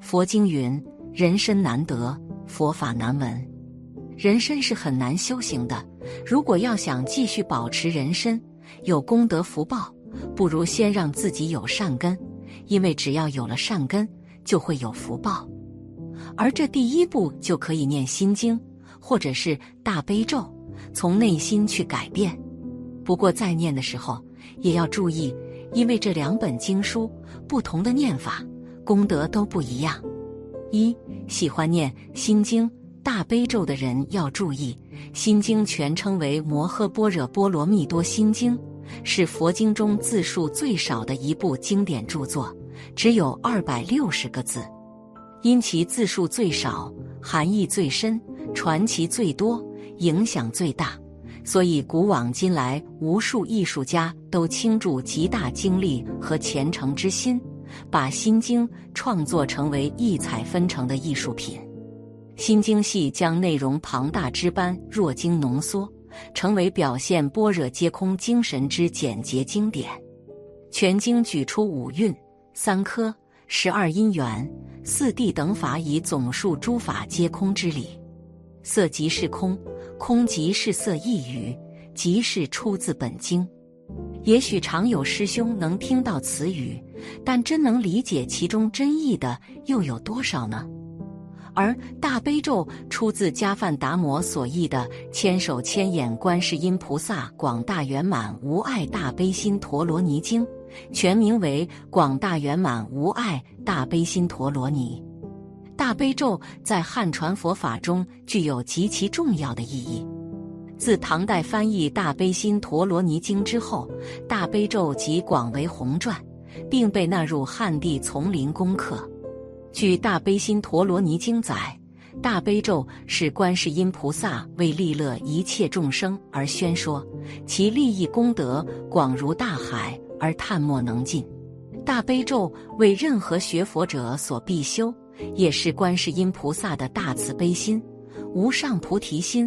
佛经云：“人身难得，佛法难闻。”人身是很难修行的。如果要想继续保持人身，有功德福报，不如先让自己有善根，因为只要有了善根，就会有福报。而这第一步就可以念心经，或者是大悲咒，从内心去改变。不过在念的时候也要注意，因为这两本经书不同的念法，功德都不一样。一喜欢念心经、大悲咒的人要注意，心经全称为《摩诃般若波罗蜜多心经》，是佛经中字数最少的一部经典著作，只有二百六十个字。因其字数最少，含义最深，传奇最多，影响最大，所以古往今来无数艺术家都倾注极大精力和虔诚之心，把《心经》创作成为异彩纷呈的艺术品。《心经》系将内容庞大之般若经浓缩，成为表现般若皆空精神之简洁经典。全经举出五蕴、三科、十二因缘。四谛等法以总数诸法皆空之理，色即是空，空即是色一语，即是出自本经。也许常有师兄能听到此语，但真能理解其中真意的又有多少呢？而大悲咒出自迦梵达摩所译的《千手千眼观世音菩萨广大圆满无碍大悲心陀罗尼经》。全名为《广大圆满无碍大悲心陀罗尼》。大悲咒在汉传佛法中具有极其重要的意义。自唐代翻译《大悲心陀罗尼经》之后，大悲咒即广为红传，并被纳入汉地丛林功课。据《大悲心陀罗尼经》载，大悲咒是观世音菩萨为利乐一切众生而宣说，其利益功德广如大海。而探莫能尽，大悲咒为任何学佛者所必修，也是观世音菩萨的大慈悲心、无上菩提心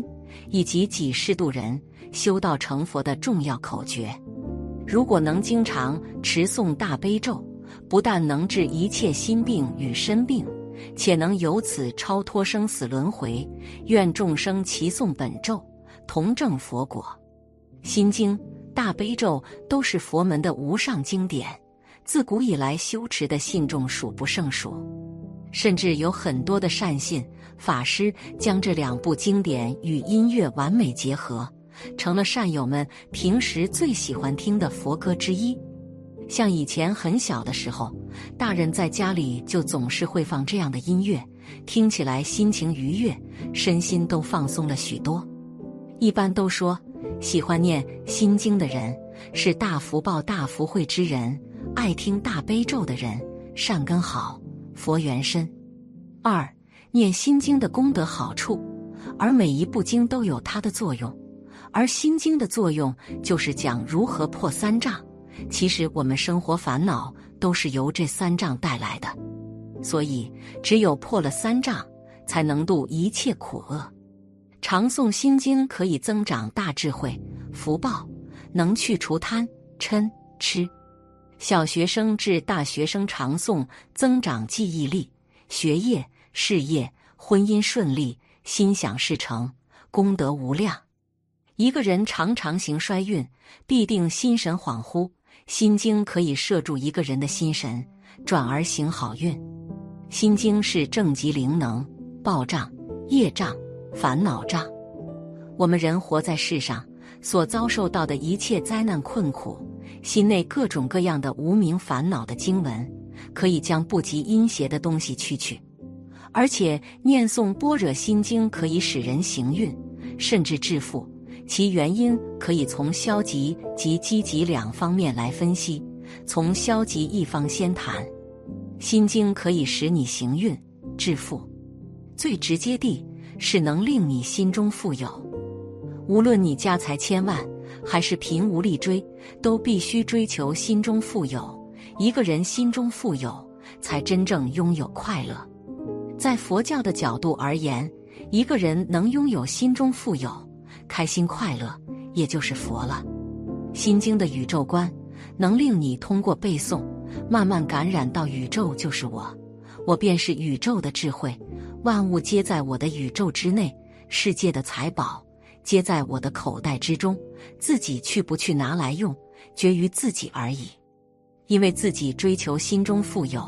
以及几世度人修道成佛的重要口诀。如果能经常持诵大悲咒，不但能治一切心病与身病，且能由此超脱生死轮回。愿众生齐诵本咒，同证佛果。心经。大悲咒都是佛门的无上经典，自古以来修持的信众数不胜数，甚至有很多的善信法师将这两部经典与音乐完美结合，成了善友们平时最喜欢听的佛歌之一。像以前很小的时候，大人在家里就总是会放这样的音乐，听起来心情愉悦，身心都放松了许多。一般都说。喜欢念心经的人是大福报、大福慧之人；爱听大悲咒的人善根好、佛缘深。二念心经的功德好处，而每一部经都有它的作用，而心经的作用就是讲如何破三障。其实我们生活烦恼都是由这三障带来的，所以只有破了三障，才能度一切苦厄。常诵心经可以增长大智慧、福报，能去除贪嗔痴。小学生至大学生常诵，增长记忆力、学业、事业、婚姻顺利、心想事成，功德无量。一个人常常行衰运，必定心神恍惚。心经可以摄住一个人的心神，转而行好运。心经是正极灵能，报障、业障。烦恼障，我们人活在世上所遭受到的一切灾难困苦，心内各种各样的无名烦恼的经文，可以将不及阴邪的东西驱去。而且念诵般若心经可以使人行运，甚至致富。其原因可以从消极及积极两方面来分析。从消极一方先谈，心经可以使你行运致富，最直接地。是能令你心中富有。无论你家财千万，还是贫无力追，都必须追求心中富有。一个人心中富有，才真正拥有快乐。在佛教的角度而言，一个人能拥有心中富有、开心快乐，也就是佛了。心经的宇宙观，能令你通过背诵，慢慢感染到宇宙就是我。我便是宇宙的智慧，万物皆在我的宇宙之内，世界的财宝皆在我的口袋之中，自己去不去拿来用，决于自己而已。因为自己追求心中富有，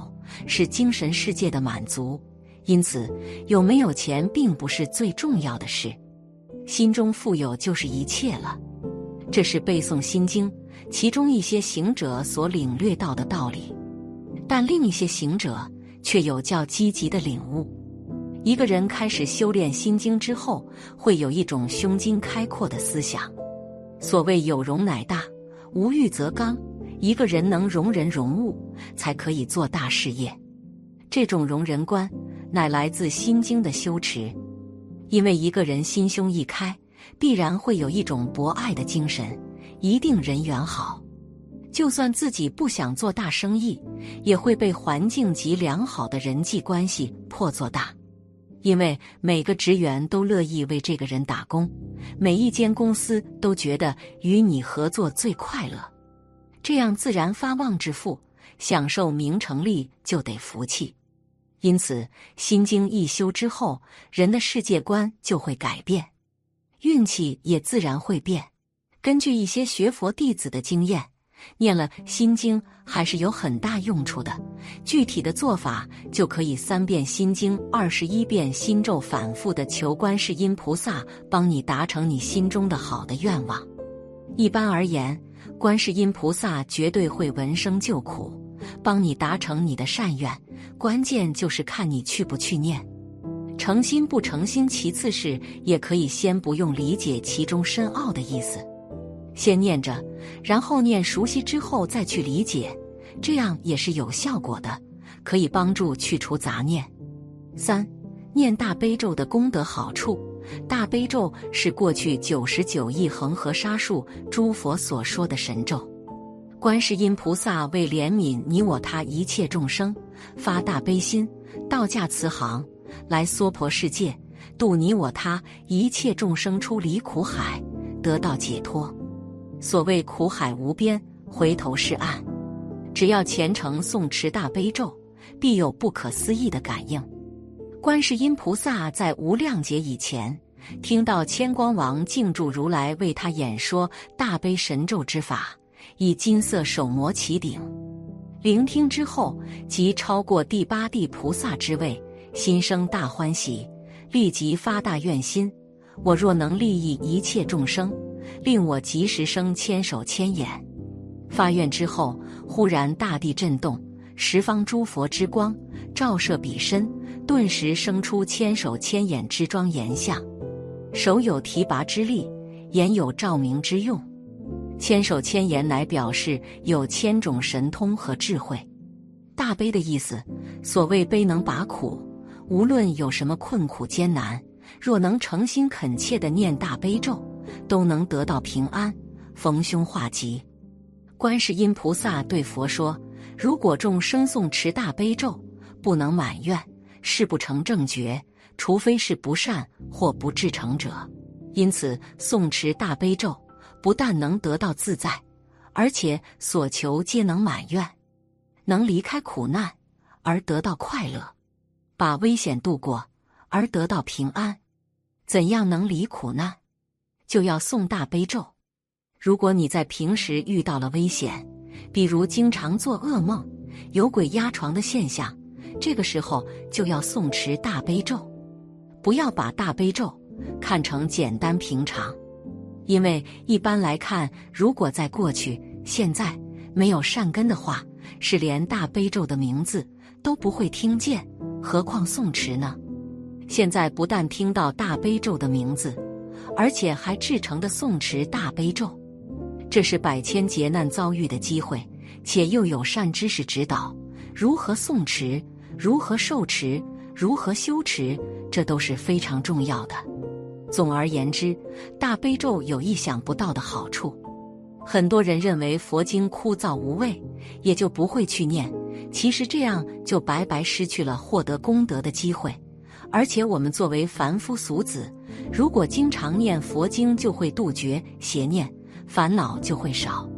是精神世界的满足，因此有没有钱并不是最重要的事，心中富有就是一切了。这是背诵心经，其中一些行者所领略到的道理，但另一些行者却有较积极的领悟。一个人开始修炼心经之后，会有一种胸襟开阔的思想。所谓有容乃大，无欲则刚。一个人能容人容物，才可以做大事业。这种容人观，乃来自心经的修持。因为一个人心胸一开，必然会有一种博爱的精神，一定人缘好。就算自己不想做大生意，也会被环境及良好的人际关系迫做大。因为每个职员都乐意为这个人打工，每一间公司都觉得与你合作最快乐。这样自然发旺致富，享受名成利就得福气。因此，心经一修之后，人的世界观就会改变，运气也自然会变。根据一些学佛弟子的经验，念了心经还是有很大用处的。具体的做法，就可以三遍心经，二十一遍心咒，反复的求观世音菩萨帮你达成你心中的好的愿望。一般而言。观世音菩萨绝对会闻声救苦，帮你达成你的善愿。关键就是看你去不去念，诚心不诚心。其次是也可以先不用理解其中深奥的意思，先念着，然后念熟悉之后再去理解，这样也是有效果的，可以帮助去除杂念。三，念大悲咒的功德好处。大悲咒是过去九十九亿恒河沙数诸佛所说的神咒，观世音菩萨为怜悯你我他一切众生，发大悲心，道驾慈航，来娑婆世界度你我他一切众生出离苦海，得到解脱。所谓苦海无边，回头是岸。只要虔诚诵持大悲咒，必有不可思议的感应。观世音菩萨在无量劫以前，听到千光王敬住如来为他演说大悲神咒之法，以金色手摩其顶，聆听之后，即超过第八地菩萨之位，心生大欢喜，立即发大愿心：我若能利益一切众生，令我即时生千手千眼。发愿之后，忽然大地震动，十方诸佛之光照射彼身。顿时生出千手千眼之庄严相，手有提拔之力，眼有照明之用。千手千眼乃表示有千种神通和智慧。大悲的意思，所谓悲能拔苦，无论有什么困苦艰难，若能诚心恳切的念大悲咒，都能得到平安，逢凶化吉。观世音菩萨对佛说：“如果众生诵持大悲咒，不能满愿。”事不成正觉，除非是不善或不至诚者。因此，诵持大悲咒不但能得到自在，而且所求皆能满愿，能离开苦难而得到快乐，把危险度过而得到平安。怎样能离苦难？就要诵大悲咒。如果你在平时遇到了危险，比如经常做噩梦、有鬼压床的现象。这个时候就要诵持大悲咒，不要把大悲咒看成简单平常，因为一般来看，如果在过去、现在没有善根的话，是连大悲咒的名字都不会听见，何况诵持呢？现在不但听到大悲咒的名字，而且还制成的诵持大悲咒，这是百千劫难遭遇的机会，且又有善知识指导如何诵持。如何受持，如何修持，这都是非常重要的。总而言之，大悲咒有意想不到的好处。很多人认为佛经枯燥无味，也就不会去念。其实这样就白白失去了获得功德的机会。而且我们作为凡夫俗子，如果经常念佛经，就会杜绝邪念，烦恼就会少。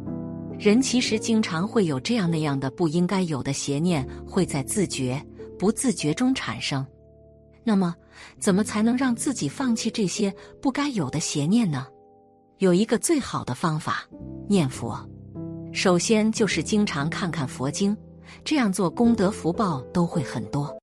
人其实经常会有这样那样的不应该有的邪念，会在自觉。不自觉中产生。那么，怎么才能让自己放弃这些不该有的邪念呢？有一个最好的方法，念佛。首先就是经常看看佛经，这样做功德福报都会很多。